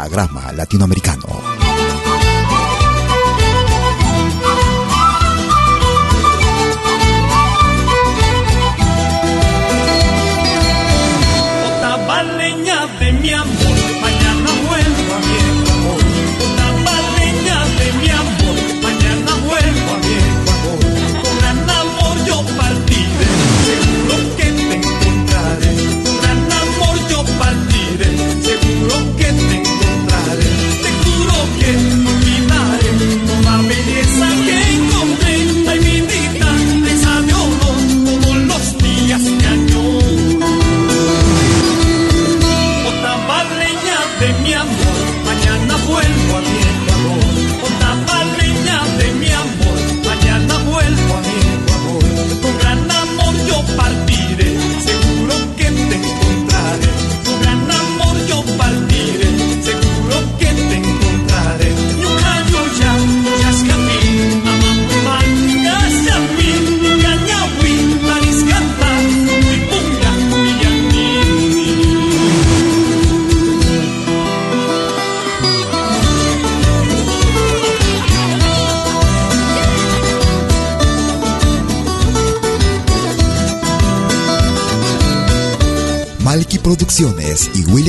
Pentagrama Latinoamericano.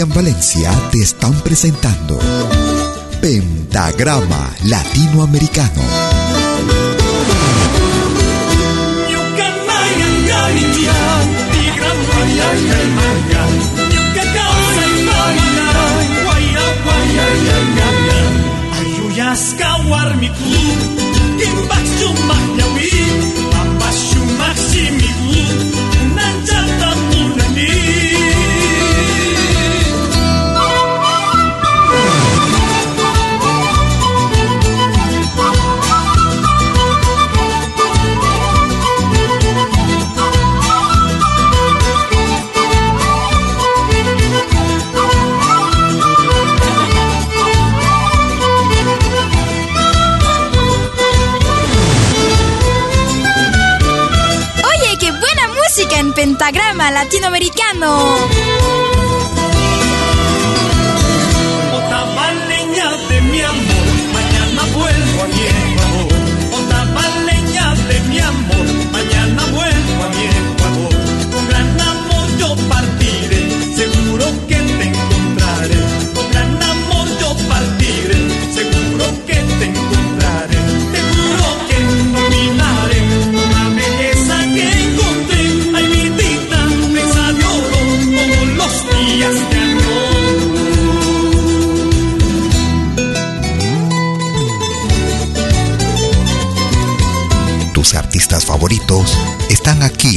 William Valencia te están presentando Pentagrama Latinoamericano. Latinoamericano.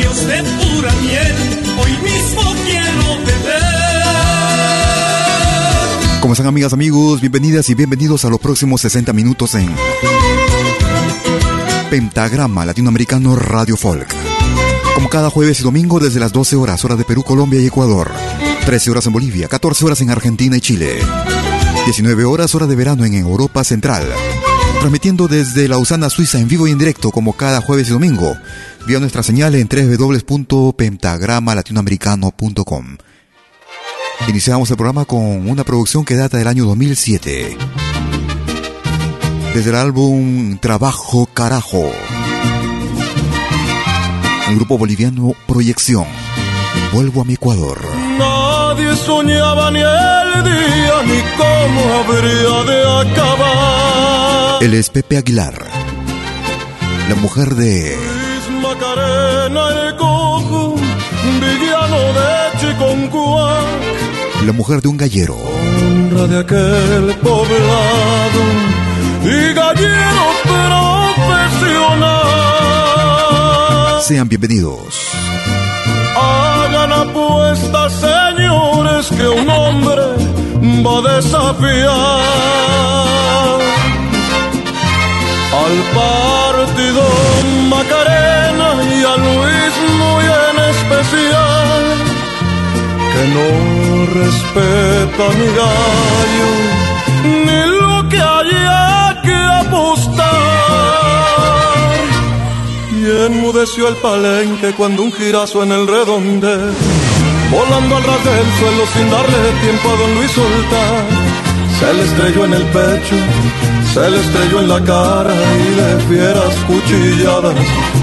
labios de pura miel, hoy mismo quiero beber. ¿Cómo están amigas, amigos? Bienvenidas y bienvenidos a los próximos 60 minutos en Pentagrama Latinoamericano Radio Folk. Como cada jueves y domingo desde las 12 horas, hora de Perú, Colombia y Ecuador. 13 horas en Bolivia, 14 horas en Argentina y Chile. 19 horas, hora de verano en Europa Central transmitiendo desde Lausana, Suiza, en vivo y en directo, como cada jueves y domingo, vía nuestra señal en www.pentagramalatinoamericano.com. Iniciamos el programa con una producción que data del año 2007. Desde el álbum Trabajo Carajo. El grupo boliviano Proyección. Vuelvo a mi Ecuador. Nadie soñaba ni el día ni cómo habría de acabar él es Pepe Aguilar, la mujer de... La mujer de un gallero. Honra de aquel poblado y gallero profesional. Sean bienvenidos. Hagan apuestas, señores, que un hombre va a desafiar al partido Macarena y a Luis muy en especial, que no respeta mi gallo, ni lo que haya que apostar. Y enmudeció el palenque cuando un girazo en el redonde, volando al ras del suelo sin darle tiempo a don Luis soltar, se le estrelló en el pecho se le estrelló en la cara y de fieras cuchilladas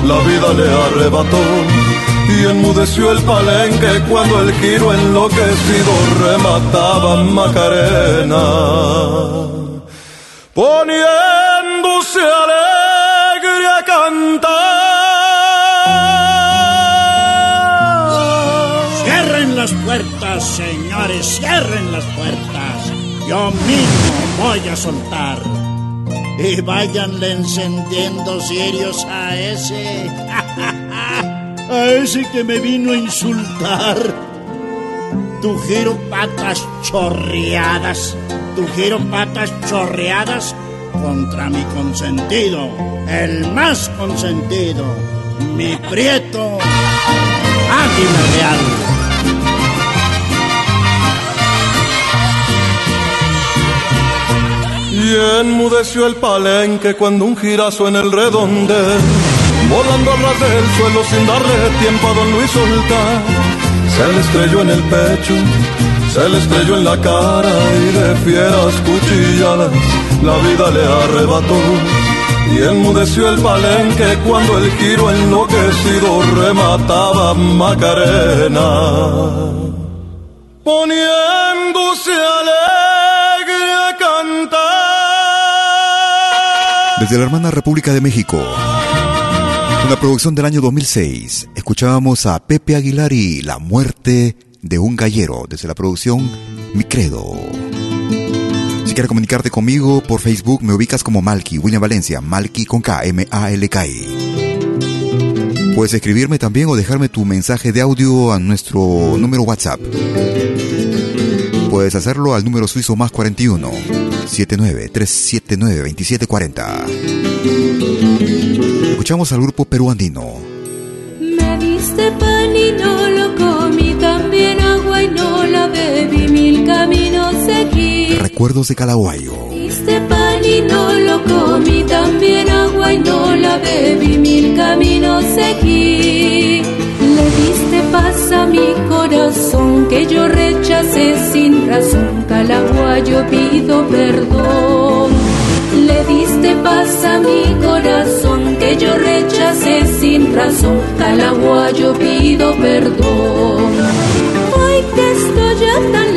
la vida le arrebató. Y enmudeció el palenque cuando el giro enloquecido remataba Macarena. Poniéndose alegre a cantar. Cierren las puertas señores cierren las puertas yo mismo voy a soltar y váyanle encendiendo serios a ese. a ese que me vino a insultar. Tu giro patas chorreadas, tu giro patas chorreadas contra mi consentido, el más consentido, mi prieto águila real. Y enmudeció el palenque cuando un girazo en el redonde, volando a ras del suelo sin darle tiempo a don Luis soltar, se le estrelló en el pecho, se le estrelló en la cara y de fieras cuchilladas la vida le arrebató. Y enmudeció el palenque cuando el giro enloquecido remataba Macarena, poniéndose alegre Desde la hermana República de México, una producción del año 2006, escuchábamos a Pepe Aguilar y La muerte de un gallero, desde la producción Mi Credo. Si quieres comunicarte conmigo por Facebook, me ubicas como Malky, William Valencia, Malky con K, M-A-L-K-I. Puedes escribirme también o dejarme tu mensaje de audio a nuestro número WhatsApp. Puedes hacerlo al número suizo más 41 79 379 2740. Escuchamos al grupo peruandino. Me diste pan y no lo comí, también agua y no la bebí, mil caminos seguí. Recuerdos de Calaguayo. Me diste pan y no lo comí, también agua y no la bebí, mil caminos seguí. Le diste paz a mi corazón que yo rechacé sin razón. Calaguayo pido perdón. Le diste paz a mi corazón que yo yo rechacé sin razón, agua yo pido perdón. Hoy que estoy ya tan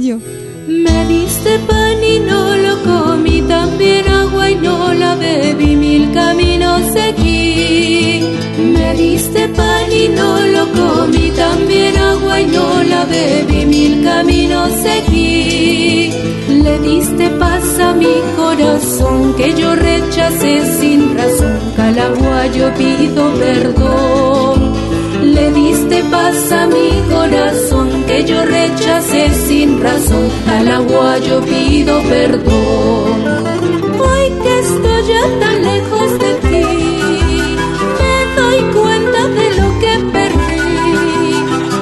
Me diste pan y no lo comí, también agua y no la bebí, mil caminos seguí. Me diste pan y no lo comí, también agua y no la bebí, mil caminos seguí. Le diste paz a mi corazón que yo rechacé sin razón, calagua yo pido perdón. Le diste paz a mi corazón yo rechacé sin razón. Al agua yo pido perdón. Hoy que estoy ya tan lejos de ti, me doy cuenta de lo que perdí.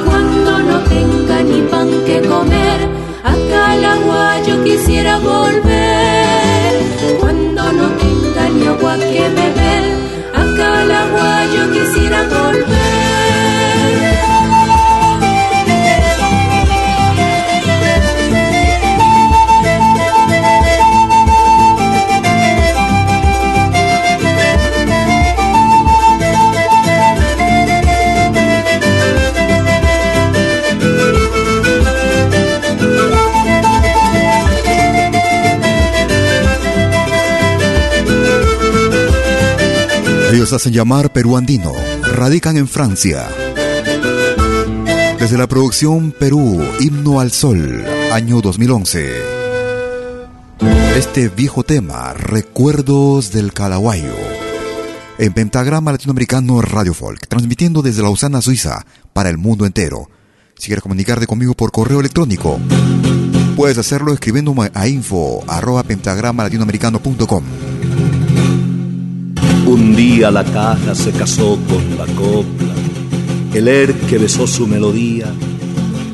Cuando no tenga ni pan que comer, acá al agua yo quisiera volver. Cuando no tenga ni agua que beber, acá al agua yo quisiera volver. Hacen llamar peruandino, radican en Francia. Desde la producción Perú, Himno al Sol, año 2011. Este viejo tema, Recuerdos del Calaguayo. En pentagrama latinoamericano Radio Folk, transmitiendo desde Lausana, Suiza, para el mundo entero. Si quieres comunicarte conmigo por correo electrónico, puedes hacerlo escribiéndome a info arroba pentagrama latinoamericano.com. Un día la caja se casó con la copla, el er que besó su melodía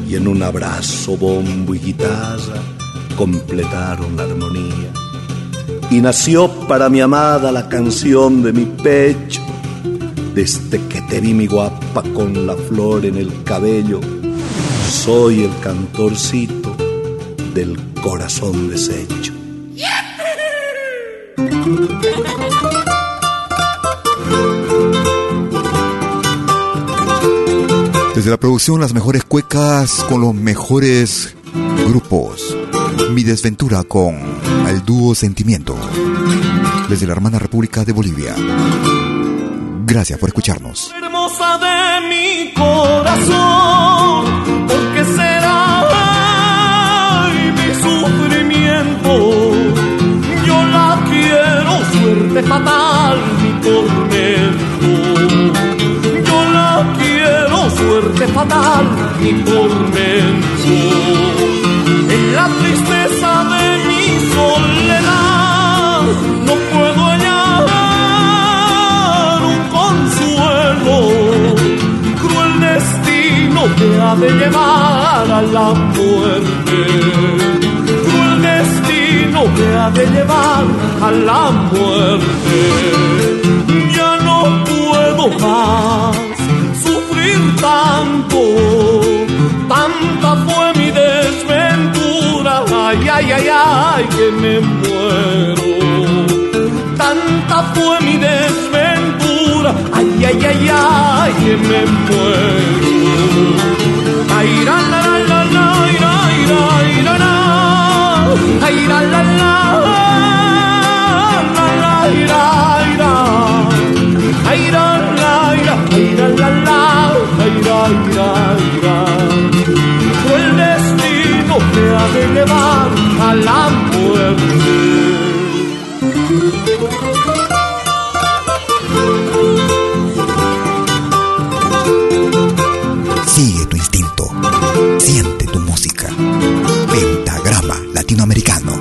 y en un abrazo bombo y guitarra completaron la armonía. Y nació para mi amada la canción de mi pecho, desde que te vi mi guapa con la flor en el cabello, soy el cantorcito del corazón deshecho. Desde la producción, las mejores cuecas con los mejores grupos. Mi desventura con el dúo Sentimiento. Desde la hermana República de Bolivia. Gracias por escucharnos. Hermosa de mi corazón, porque será mi sufrimiento. Yo la quiero, suerte fatal, mi tormento suerte fatal y tormento. En la tristeza de mi soledad no puedo hallar un consuelo. Cruel destino que ha de llevar a la muerte. Cruel destino que ha de llevar a la muerte. Ya no puedo más tanto, tanta fue mi desventura, ay, ay, ay, ay, que me muero. Tanta fue mi desventura, ay, ay, ay, ay, que me muero. Ay, la, la, la, la, la, ay, la, ay, la, ay, la, la, la, la, la, la, la, la, la. El destino me ha de llevar a la muerte. Sigue tu instinto. Siente tu música. Pentagrama Latinoamericano.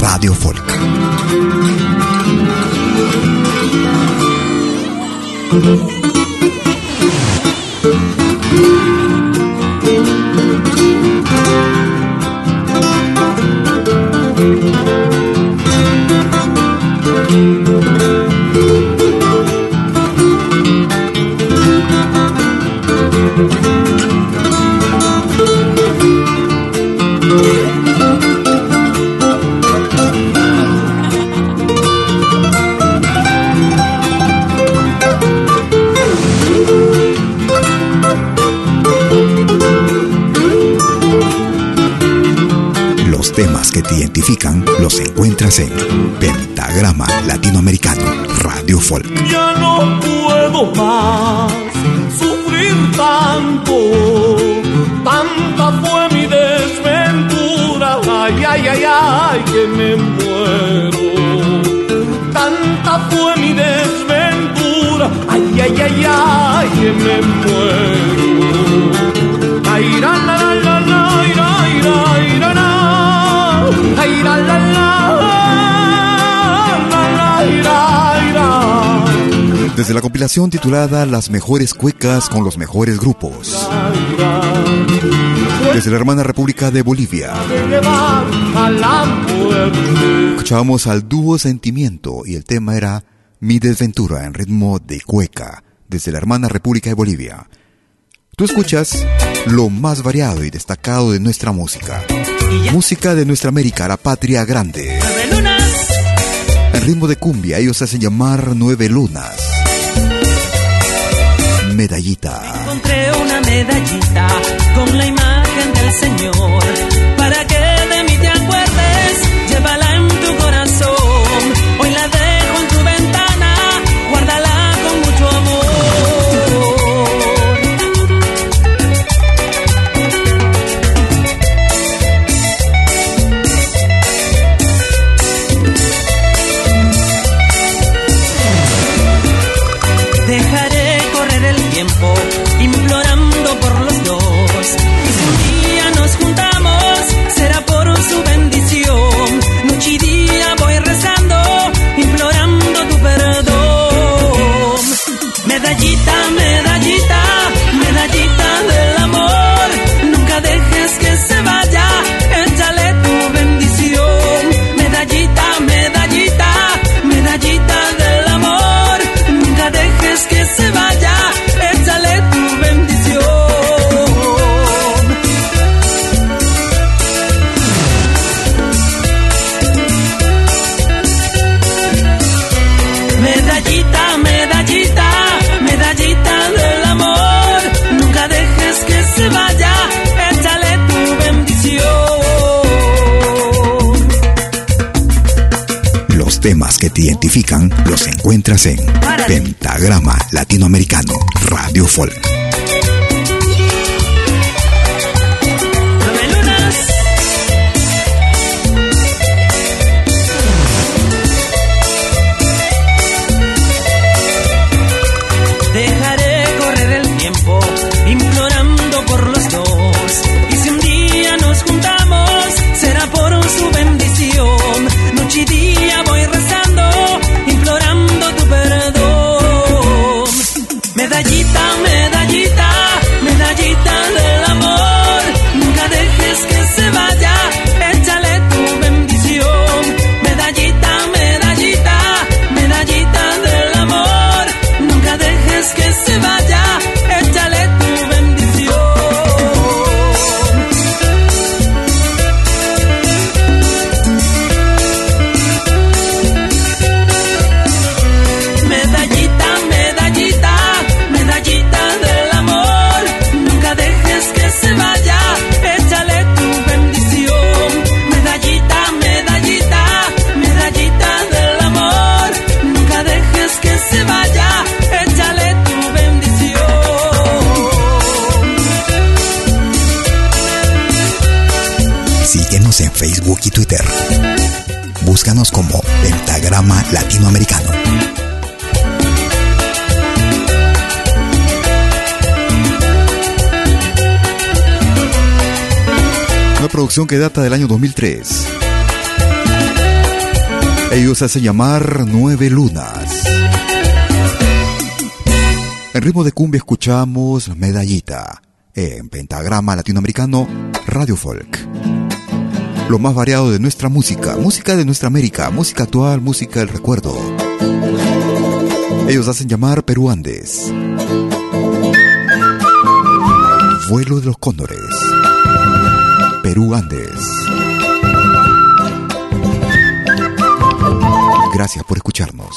Radio Folk. Ya no puedo más sufrir tanto, tanta fue mi desventura, ay, ay, ay, ay, que me muero. Tanta fue mi desventura, ay, ay, ay, ay, que me muero. Desde la compilación titulada Las mejores cuecas con los mejores grupos. Desde la hermana República de Bolivia. Escuchábamos al dúo Sentimiento y el tema era Mi desventura en ritmo de cueca desde la hermana República de Bolivia. Tú escuchas lo más variado y destacado de nuestra música. Música de nuestra América, la patria grande. En ritmo de cumbia, ellos hacen llamar Nueve Lunas. Medallita. Encontré una medallita con la imagen del Señor. Encuentras en Pentagrama Latinoamericano. Radio Folk. Búscanos como Pentagrama Latinoamericano. Una producción que data del año 2003. Ellos hacen llamar Nueve Lunas. En ritmo de cumbia escuchamos Medallita en Pentagrama Latinoamericano Radio Folk. Lo más variado de nuestra música, música de nuestra América, música actual, música del recuerdo. Ellos hacen llamar Peruandes. Vuelo de los cóndores. Perú Andes. Gracias por escucharnos.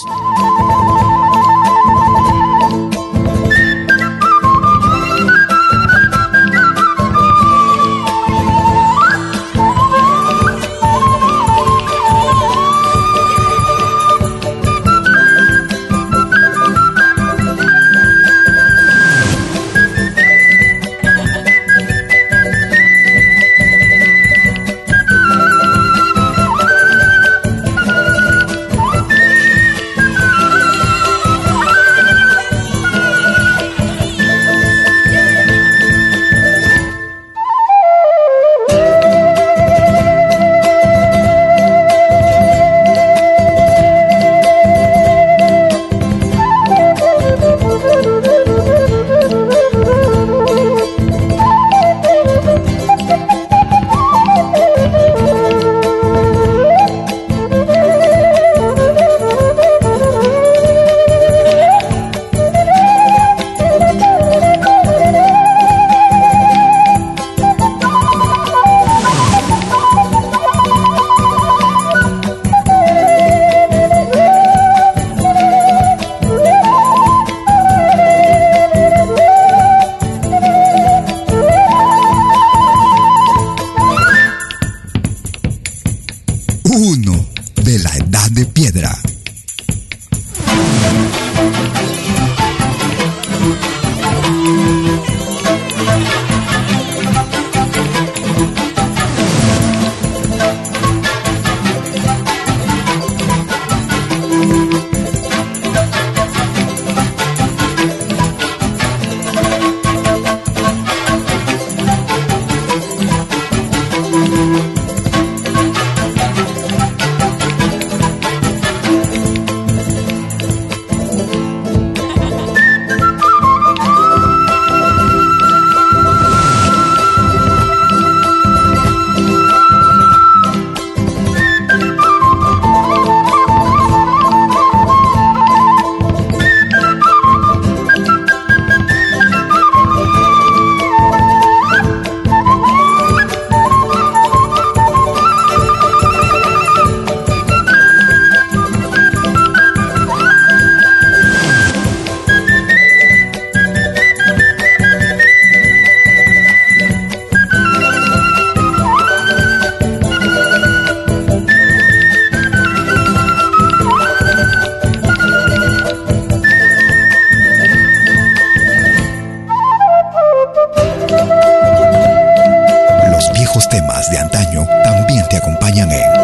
de antaño también te acompañan en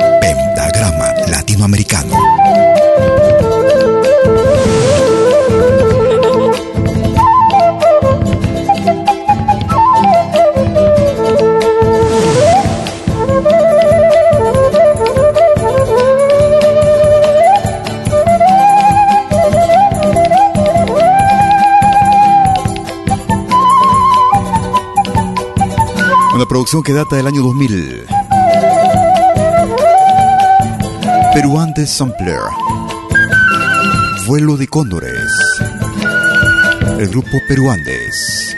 que data del año 2000. Peruantes Sampler. Vuelo de cóndores. El grupo Peruandes.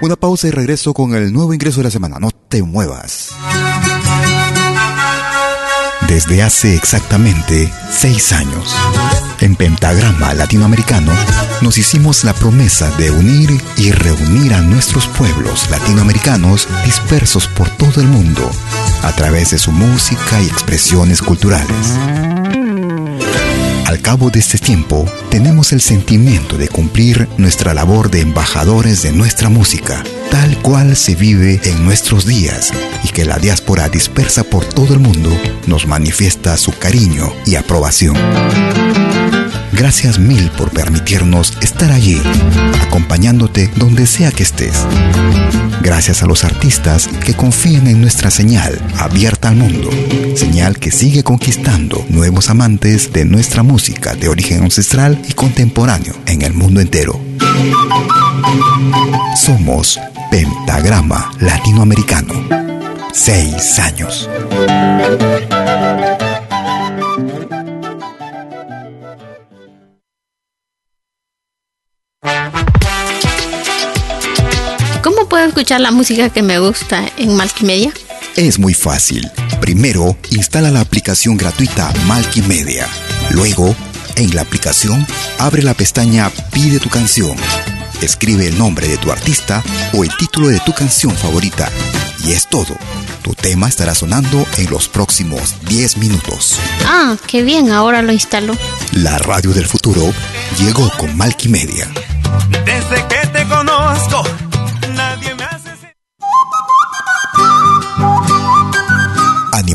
Una pausa y regreso con el nuevo ingreso de la semana. No te muevas. Desde hace exactamente seis años, en Pentagrama Latinoamericano, nos hicimos la promesa de unir y reunir a nuestros pueblos latinoamericanos dispersos por todo el mundo a través de su música y expresiones culturales. Al cabo de este tiempo, tenemos el sentimiento de cumplir nuestra labor de embajadores de nuestra música, tal cual se vive en nuestros días y que la diáspora dispersa por todo el mundo nos manifiesta su cariño y aprobación. Gracias mil por permitirnos estar allí, acompañándote donde sea que estés. Gracias a los artistas que confían en nuestra señal abierta al mundo, señal que sigue conquistando nuevos amantes de nuestra música de origen ancestral y contemporáneo en el mundo entero. Somos Pentagrama Latinoamericano. Seis años. ¿Cómo puedo escuchar la música que me gusta en Malkimedia? Es muy fácil. Primero, instala la aplicación gratuita Malkimedia. Luego, en la aplicación, abre la pestaña Pide tu canción. Escribe el nombre de tu artista o el título de tu canción favorita. Y es todo. Tu tema estará sonando en los próximos 10 minutos. Ah, qué bien, ahora lo instalo. La radio del futuro llegó con Malkimedia. Desde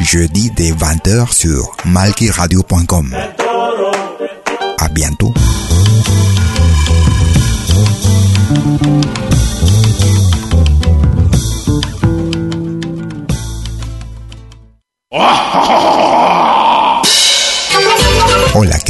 jeudi dès 20h sur malkiradio.com. À bientôt. Hola, ¿qué tal?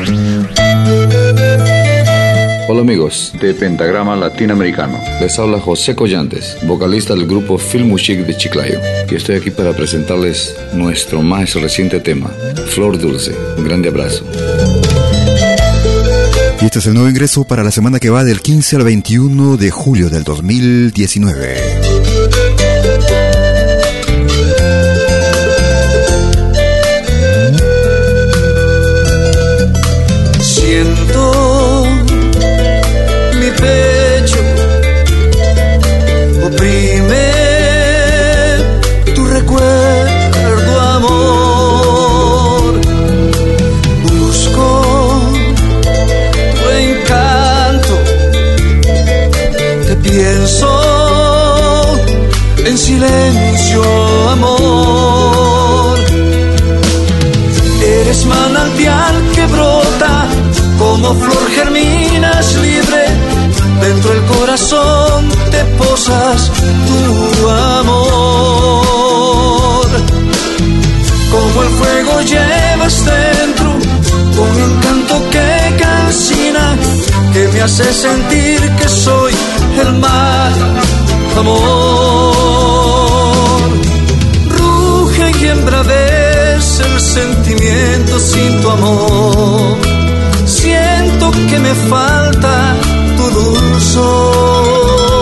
Hola amigos de Pentagrama Latinoamericano. Les habla José Collantes, vocalista del grupo Film Chic de Chiclayo, que estoy aquí para presentarles nuestro más reciente tema, Flor Dulce. Un grande abrazo. Y este es el nuevo ingreso para la semana que va del 15 al 21 de julio del 2019. Siento silencio, amor. Eres manantial que brota como flor germinas libre, dentro del corazón te posas tu amor. Como el fuego llevas dentro, un encanto que calcina, que me hace sentir que soy el mal amor. Ruge y embravece el sentimiento sin tu amor siento que me falta tu dulzor.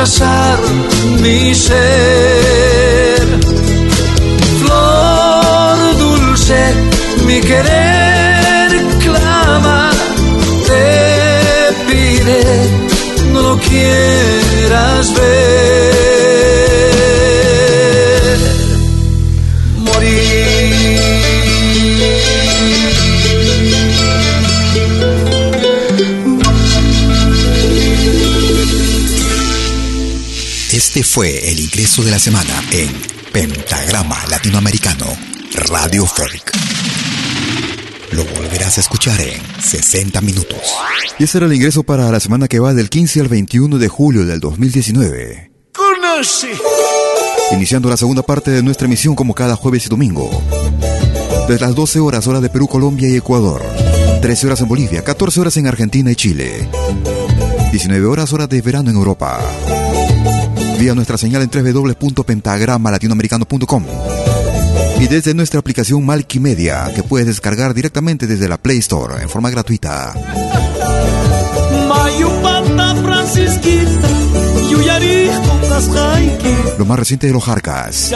Rechazar mi ser. Este fue el ingreso de la semana en Pentagrama Latinoamericano Radio Folk. Lo volverás a escuchar en 60 minutos. Y ese era el ingreso para la semana que va del 15 al 21 de julio del 2019. Conoce. Iniciando la segunda parte de nuestra emisión como cada jueves y domingo. Desde las 12 horas hora de Perú, Colombia y Ecuador. 13 horas en Bolivia, 14 horas en Argentina y Chile. 19 horas hora de verano en Europa. Vía nuestra señal en www.pentagramalatinoamericano.com y desde nuestra aplicación Media que puedes descargar directamente desde la Play Store en forma gratuita. Lo más reciente de los Jarcas.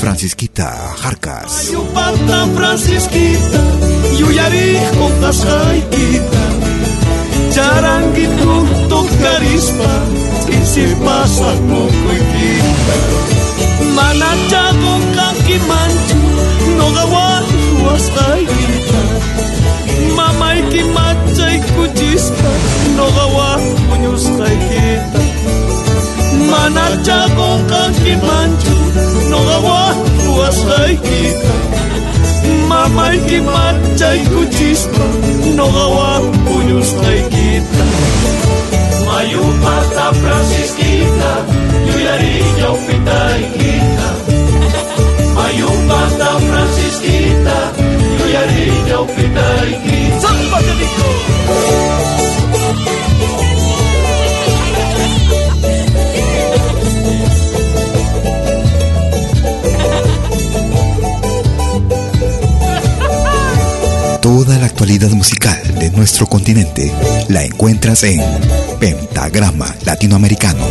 Francisquita Jarcas. charanguito tu carisma y si pasas moco y quita manachago kakimanchu no gawanchu astaigita mamay kimachay kuchispa no gawakuñustaigita manachago kakimanchu no gawanchu astaigita mamay man chay kuchispa nogawan puyustaykita mayupata francisquita yuyarillaw pitaykita mayupata francisquita yuyarillaw pitaykita San Patricio actualidad musical de nuestro continente la encuentras en Pentagrama Latinoamericano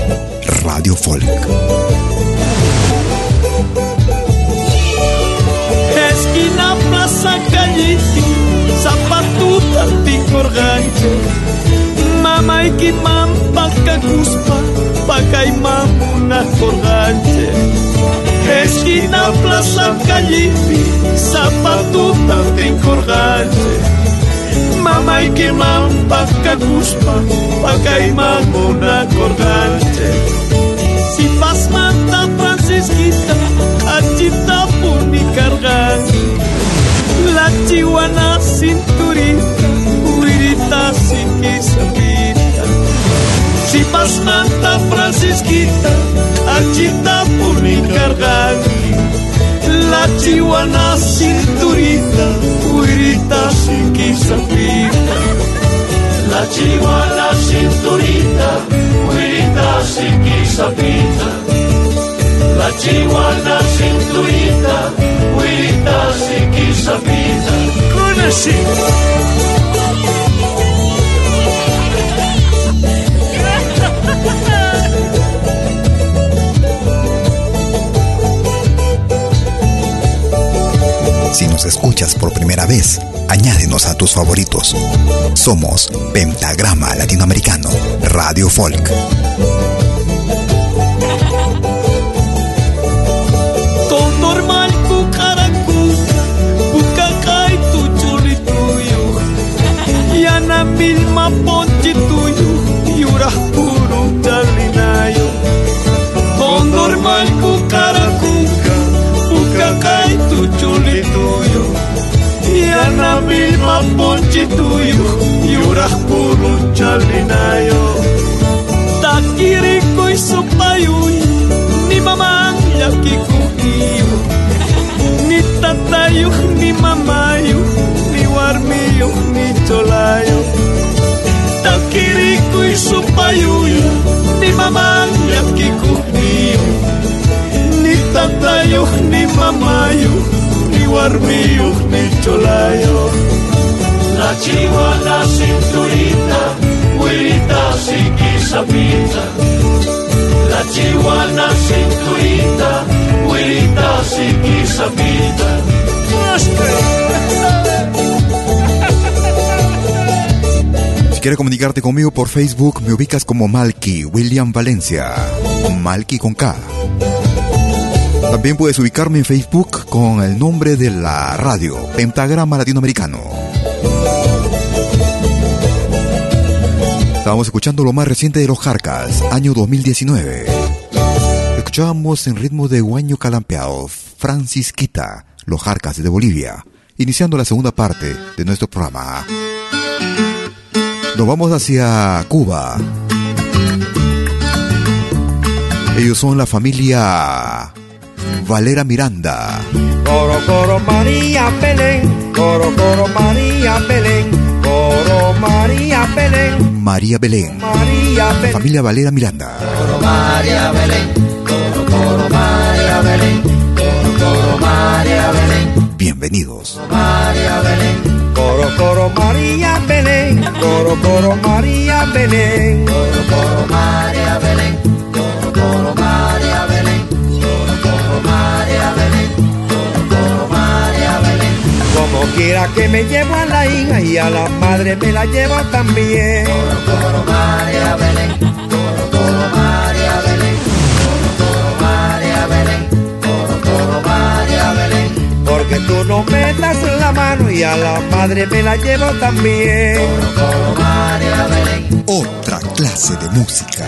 Radio Folk. Esquina Plaza Calliti, Zapatuta Ticorganche, Mama Ikimam Pacacuspa, Pacaimam una Corganche. Esquina Plaza Calliti, Zapatuta Ticorganche. Mama y que mampa cacuspa, pacaimán una corganche. Si pas manta Francisquita, achita puni carganche. La chihuana cinturita, huirita siquisapita. Achita puni carganche. La cinturita, huirita siquisapita. La siquisapita. La cinturita, huirita siquisapita. Conocí. Si nos escuchas por primera vez, añádenos a tus favoritos. Somos Pentagrama Latinoamericano Radio Folk. Ponchi tuyo, yura puro chalinayo. Takiriko y sopayuy, ni mamá yakikukiyo. Ni tatayo, ni mamayo, ni warmiyo, ni cholayo. mamá ni ni tatayo ni mamayo ni guarmillo ni cholayo la chihuahua cinturita huirita siquisapita la chihuahua cinturita huirita siquisapita quieres comunicarte conmigo por Facebook, me ubicas como Malky William Valencia. Malky con K. También puedes ubicarme en Facebook con el nombre de la radio, Pentagrama Latinoamericano. Estábamos escuchando lo más reciente de los Jarcas, año 2019. Escuchábamos en ritmo de guaño calampeado, Francisquita, los Jarcas de Bolivia, iniciando la segunda parte de nuestro programa. Nos vamos hacia Cuba. Ellos son la familia Valera Miranda. Coro, coro, María Belén. Coro, coro, María Belén. María Belén. María Belén. María Belén. Familia Valera Miranda. Coro, María Belén. Coro, coro, María Belén. Coro, coro, María Belén. Bienvenidos. María Belén. Coro, coro, María Belén. Coro, coro, María Belén. Coro, coro, María Belén. Coro, coro, María Belén. Quiera que me llevo a la hija y a la madre me la llevo también. Coro, coro, María Belén. Coro, coro, María Belén. Coro, coro, María Belén. Coro, coro, María Belén. Porque tú no me das la mano y a la madre me la llevo también. Coro, María Belén. Otra clase de música.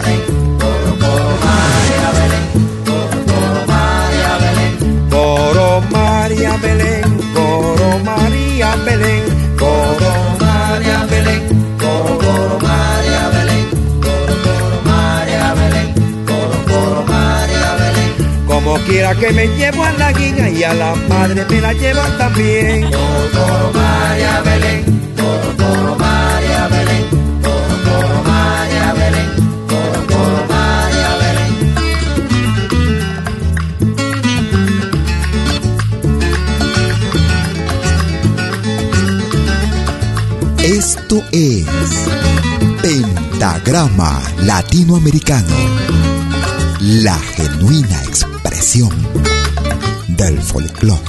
Coro, coro, María Belén. Coro, María Belén. Coro, María Belén. María Belén. Coro, María Belén. Coro, coro, María Belén. Coro, coro, María Belén. Coro, coro, María Belén. Como quiera que me llevo a la guía y a la madre me la llevo también. Coro, coro, María Belén. Coro, coro, María Belén. Esto es Pentagrama Latinoamericano, la genuina expresión del folclore.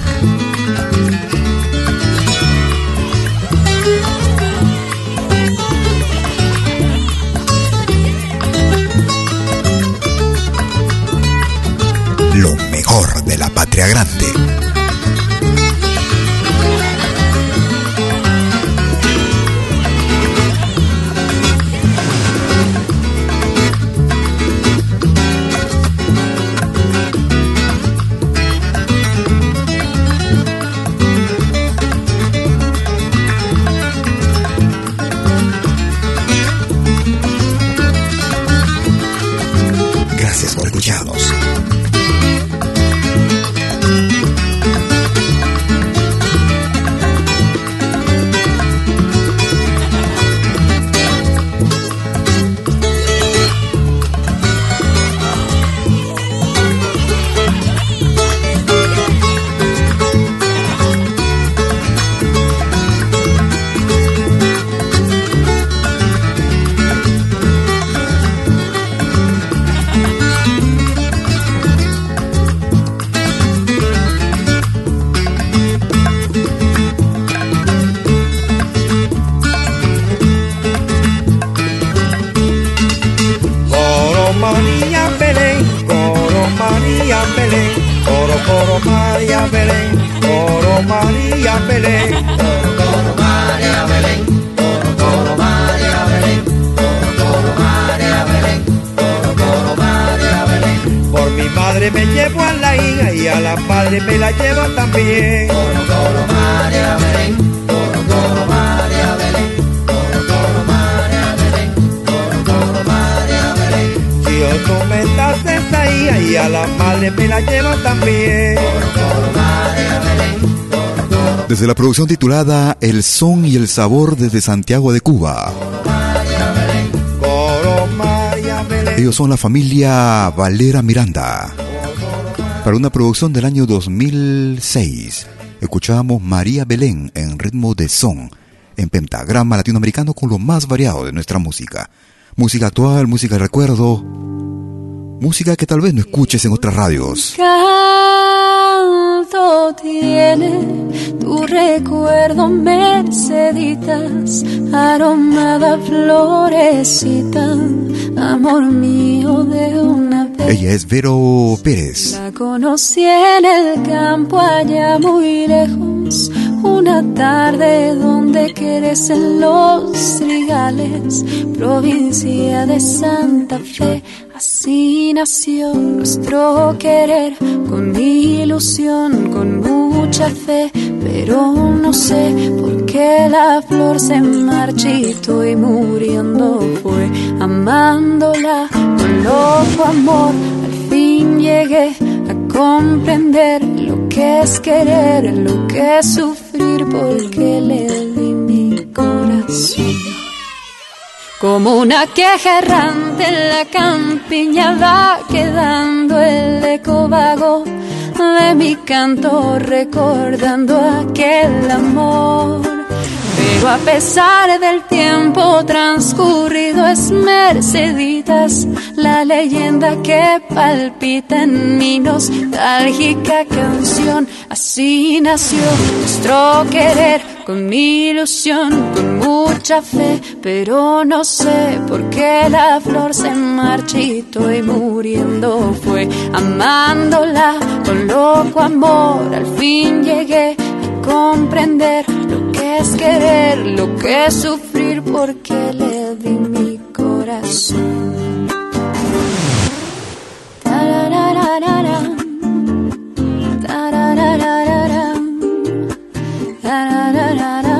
Lo mejor de la patria grande. Me la llevo también. Coro coro María Belén, coro coro María Belén, coro coro María Belén, coro coro María Belén. Si me hija y a la madre me la llevo también. Coro coro María Belén, Desde la producción titulada El son y el sabor desde Santiago de Cuba. Ellos son la familia Valera Miranda. Para una producción del año 2006, escuchábamos María Belén en ritmo de son, en pentagrama latinoamericano con lo más variado de nuestra música. Música actual, música de recuerdo, música que tal vez no escuches en otras radios. Tiene tu recuerdo, Merceditas, aromada florecita, amor mío de una vez. Ella es Vero Pérez. La conocí en el campo allá muy lejos, una tarde donde crecen los trigales, provincia de Santa Fe. Así nació nuestro querer, con ilusión, con mucha fe, pero no sé por qué la flor se marchitó y muriendo fue, amándola con loco amor. Al fin llegué a comprender lo que es querer, lo que es sufrir, porque le di mi corazón. Como una queja errante en la campiña va quedando el eco vago de mi canto recordando aquel amor. Pero a pesar del tiempo transcurrido es Merceditas la leyenda que palpita en mi nostálgica canción. Así nació nuestro querer con ilusión, con mucha fe, pero no sé por qué la flor se marchitó y muriendo fue. Amándola con loco amor, al fin llegué a comprender es querer, lo que es sufrir, porque le di mi corazón. Tarararara, tarararara, tarararara,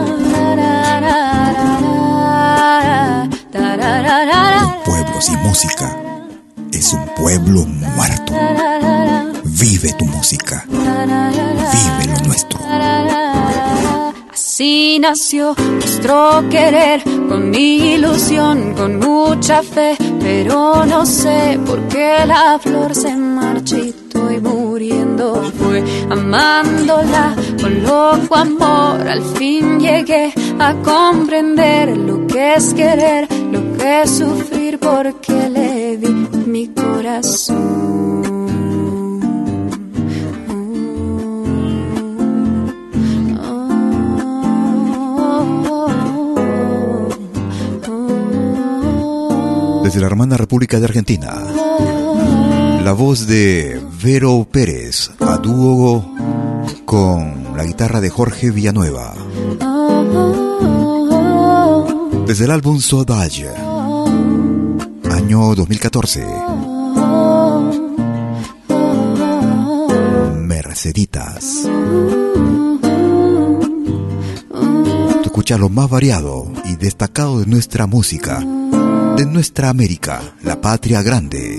tarararara, Pueblo sin música es un pueblo muerto. Vive tu música. Vive lo nuestro. Así nació nuestro querer, con ilusión, con mucha fe, pero no sé por qué la flor se marchitó y muriendo fue, amándola con loco amor, al fin llegué a comprender lo que es querer, lo que es sufrir, porque le di mi corazón. Desde la hermana República de Argentina, la voz de Vero Pérez a dúo con la guitarra de Jorge Villanueva. Desde el álbum Sauvage, año 2014. Merceditas. Tú escuchas lo más variado y destacado de nuestra música, de nuestra América, la patria grande.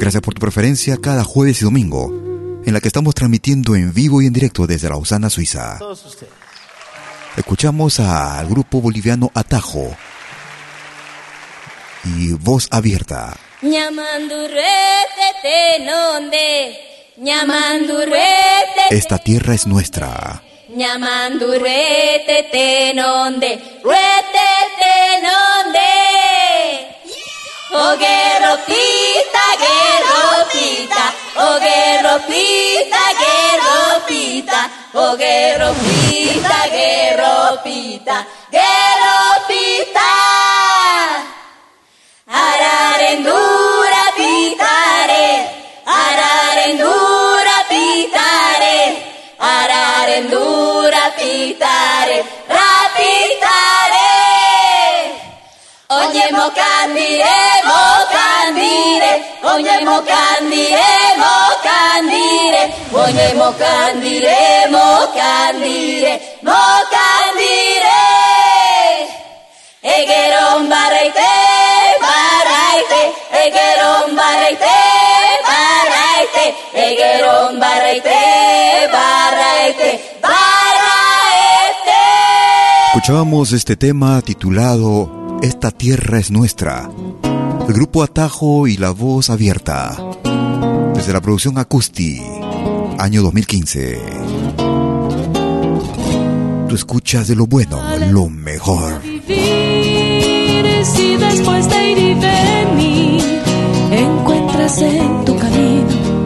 Gracias por tu preferencia cada jueves y domingo, en la que estamos transmitiendo en vivo y en directo desde Lausana, Suiza. Escuchamos al grupo boliviano Atajo y Voz Abierta. Esta tierra es nuestra. Ñamandurrete tenonde, ruete tenonde. Guerro pita, guerro pita, guerro pita, guerro pita, guerro pita, guerro pita, guerro pita. Ararendura Oye mo candire, mo candire, oye mo candire, mo candire, oye mo candire, mo candire, mo candire. Egeron barraite, barraite, egeron barraite, barraite, egeron barraite, barraite. Escuchábamos este tema titulado Esta tierra es nuestra. El grupo Atajo y la voz abierta. Desde la producción Acusti, año 2015. Tú escuchas de lo bueno, lo mejor. Vivir si después de ir y venir encuentras en tu camino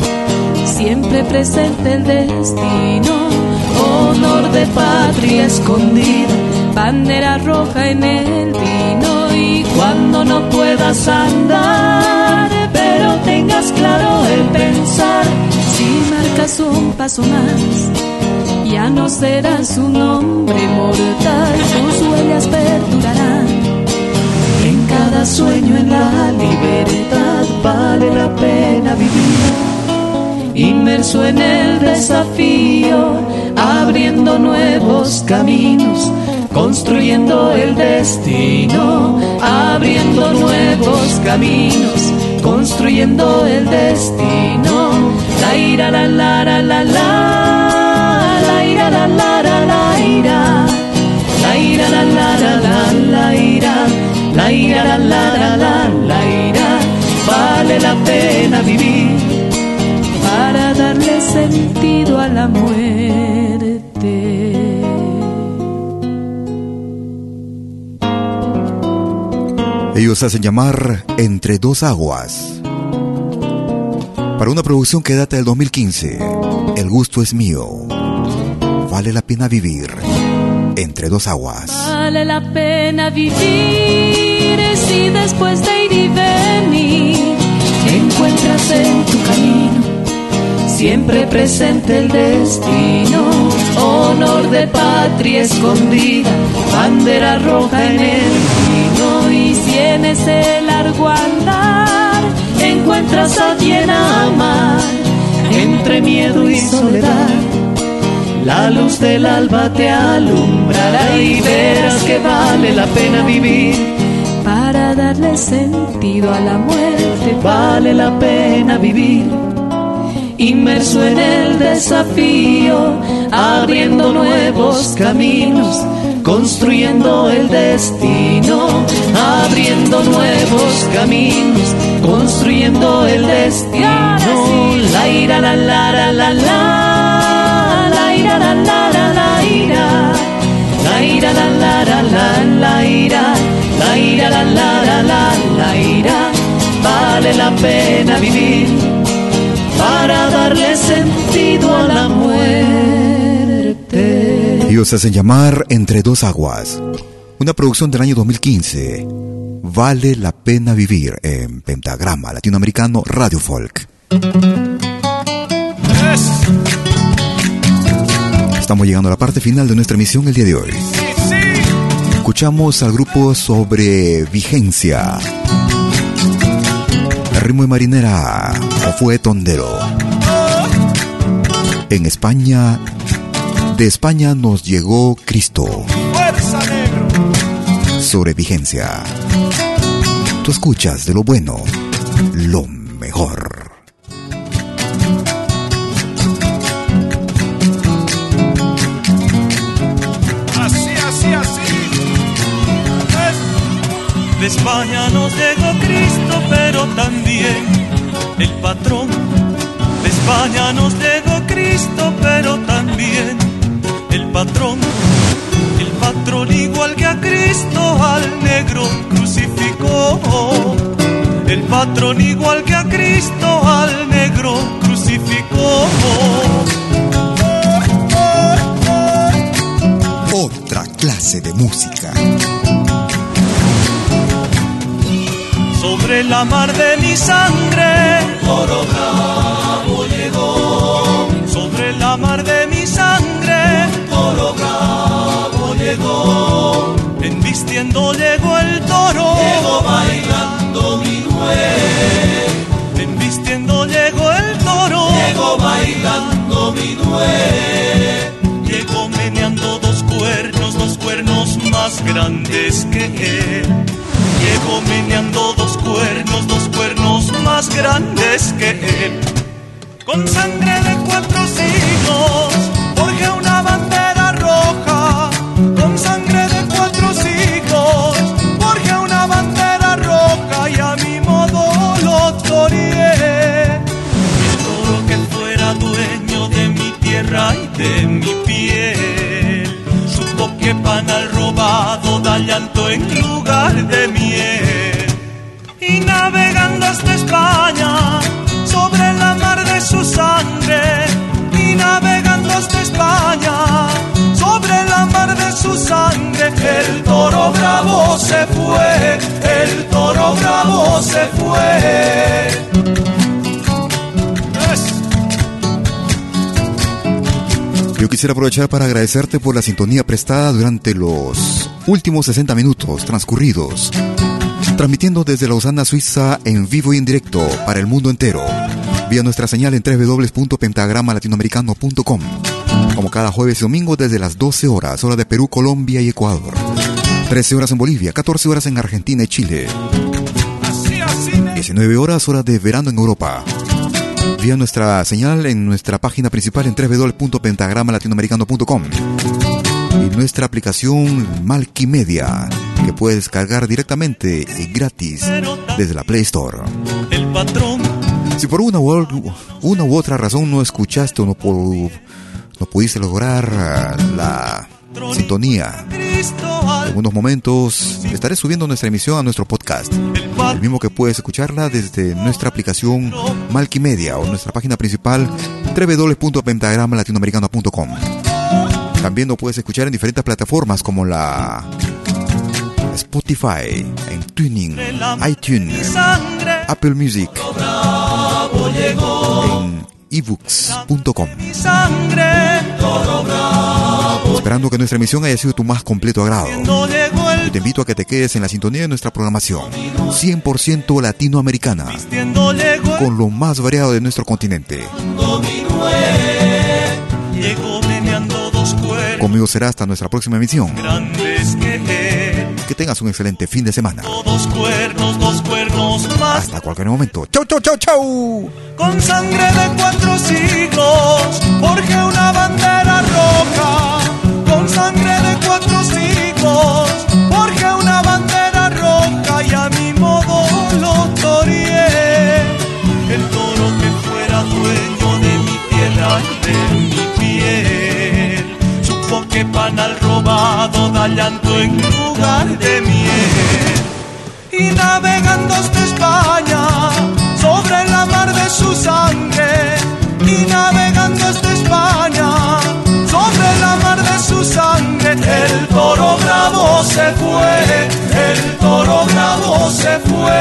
siempre presente el destino, honor de patria escondida, bandera roja en el vino y cuando no puedas andar, pero tengas claro el pensar, si marcas un paso más, ya no serás un hombre mortal, tus huellas perdurarán. En cada sueño, en la libertad, vale la pena vivir. Inmerso en el desafío, abriendo nuevos caminos, construyendo el destino, abriendo nuevos caminos, construyendo el destino. La ira, la la la la la, la ira, la la la la ira, la ira, la la la la la ira, la ira, la la la la la ira. Vale la pena vivir para darle sentido a la muerte. Ellos hacen llamar Entre dos aguas. Para una producción que data del 2015, El gusto es mío. Vale la pena vivir entre dos aguas. Vale la pena vivir si después de ir y venir encuentras en tu camino siempre presente el destino, honor de patria escondida, bandera roja en el en ese largo andar encuentras a quien amar entre miedo y soledad. La luz del alba te alumbrará y verás que vale la pena vivir. Para darle sentido a la muerte vale la pena vivir. Inmerso en el desafío, abriendo nuevos caminos, construyendo el destino, abriendo nuevos caminos, construyendo el destino. La ira, la la la la la, la ira, la la la la ira, la ira, la la la la la ira, la ira, la la la la la ira. Vale la pena vivir para darle sentido a la muerte. Ellos hacen llamar Entre dos aguas. Una producción del año 2015. Vale la pena vivir en Pentagrama Latinoamericano Radio Folk. Estamos llegando a la parte final de nuestra emisión el día de hoy. Escuchamos al grupo sobre vigencia. Ritmo de marinera o fue tondero. En España, de España nos llegó Cristo. Sobre vigencia. Tú escuchas de lo bueno, lo mejor. Así, así, así. De España nos llegó Cristo, pero también el patrón. De España nos llegó Cristo, pero también el patrón. El patrón igual que a Cristo al negro crucificó. El patrón igual que a Cristo al negro crucificó. Otra clase de música. Sobre la mar de mi sangre, oro bravo llegó. Sobre la mar de mi sangre, Toro bravo llegó. Embistiendo llegó el toro. Llegó bailando mi nuez. Embistiendo llegó el toro. Llegó bailando mi nuez. Llegó meneando dos cuernos, dos cuernos más grandes que él. Llegó meneando dos cuernos, dos cuernos más grandes que él con sangre de cuatro signos, forja una bandera roja, con sangre de cuatro signos, forja una bandera roja y a mi modo lo toreé. Todo que fuera dueño de mi tierra y de mi piel, supo que pan al robado da llanto en lugar de miel. Y navegando hasta España su sangre, el toro bravo se fue, el toro bravo se fue. Yo quisiera aprovechar para agradecerte por la sintonía prestada durante los últimos 60 minutos transcurridos, transmitiendo desde Lausana, Suiza, en vivo y en directo para el mundo entero, vía nuestra señal en www.pentagramalatinoamericano.com, como cada jueves y domingo desde las 12 horas, hora de Perú, Colombia y Ecuador, 13 horas en Bolivia, 14 horas en Argentina y Chile, 19 horas, hora de verano en Europa. Vía nuestra señal en nuestra página principal en www.pentagramalatinoamericano.com y nuestra aplicación Malkimedia que puedes descargar directamente y gratis desde la Play Store. El patrón. Si por una u, una u otra razón no escuchaste o no, no pudiste lograr la sintonía. En algunos momentos estaré subiendo nuestra emisión a nuestro podcast, el mismo que puedes escucharla desde nuestra aplicación Malkimedia o nuestra página principal www.pentagramalatinoamericano.com. También lo puedes escuchar en diferentes plataformas como la Spotify, en Tuning, iTunes, Apple Music, en ebooks.com. Esperando que nuestra emisión haya sido tu más completo agrado. Te invito a que te quedes en la sintonía de nuestra programación, 100% latinoamericana, con lo más variado de nuestro continente. Conmigo será hasta nuestra próxima emisión. Tengas un excelente fin de semana. Dos cuernos, dos cuernos más. Hasta cualquier momento. ¡Chau, chau, chau, chau! Con sangre de cuatro siglos, forje una bandera roja. Que panal robado da llanto en lugar de miel. Y navegando hasta España, sobre la mar de su sangre. Y navegando hasta España, sobre la mar de su sangre. El toro bravo se fue, el toro bravo se fue,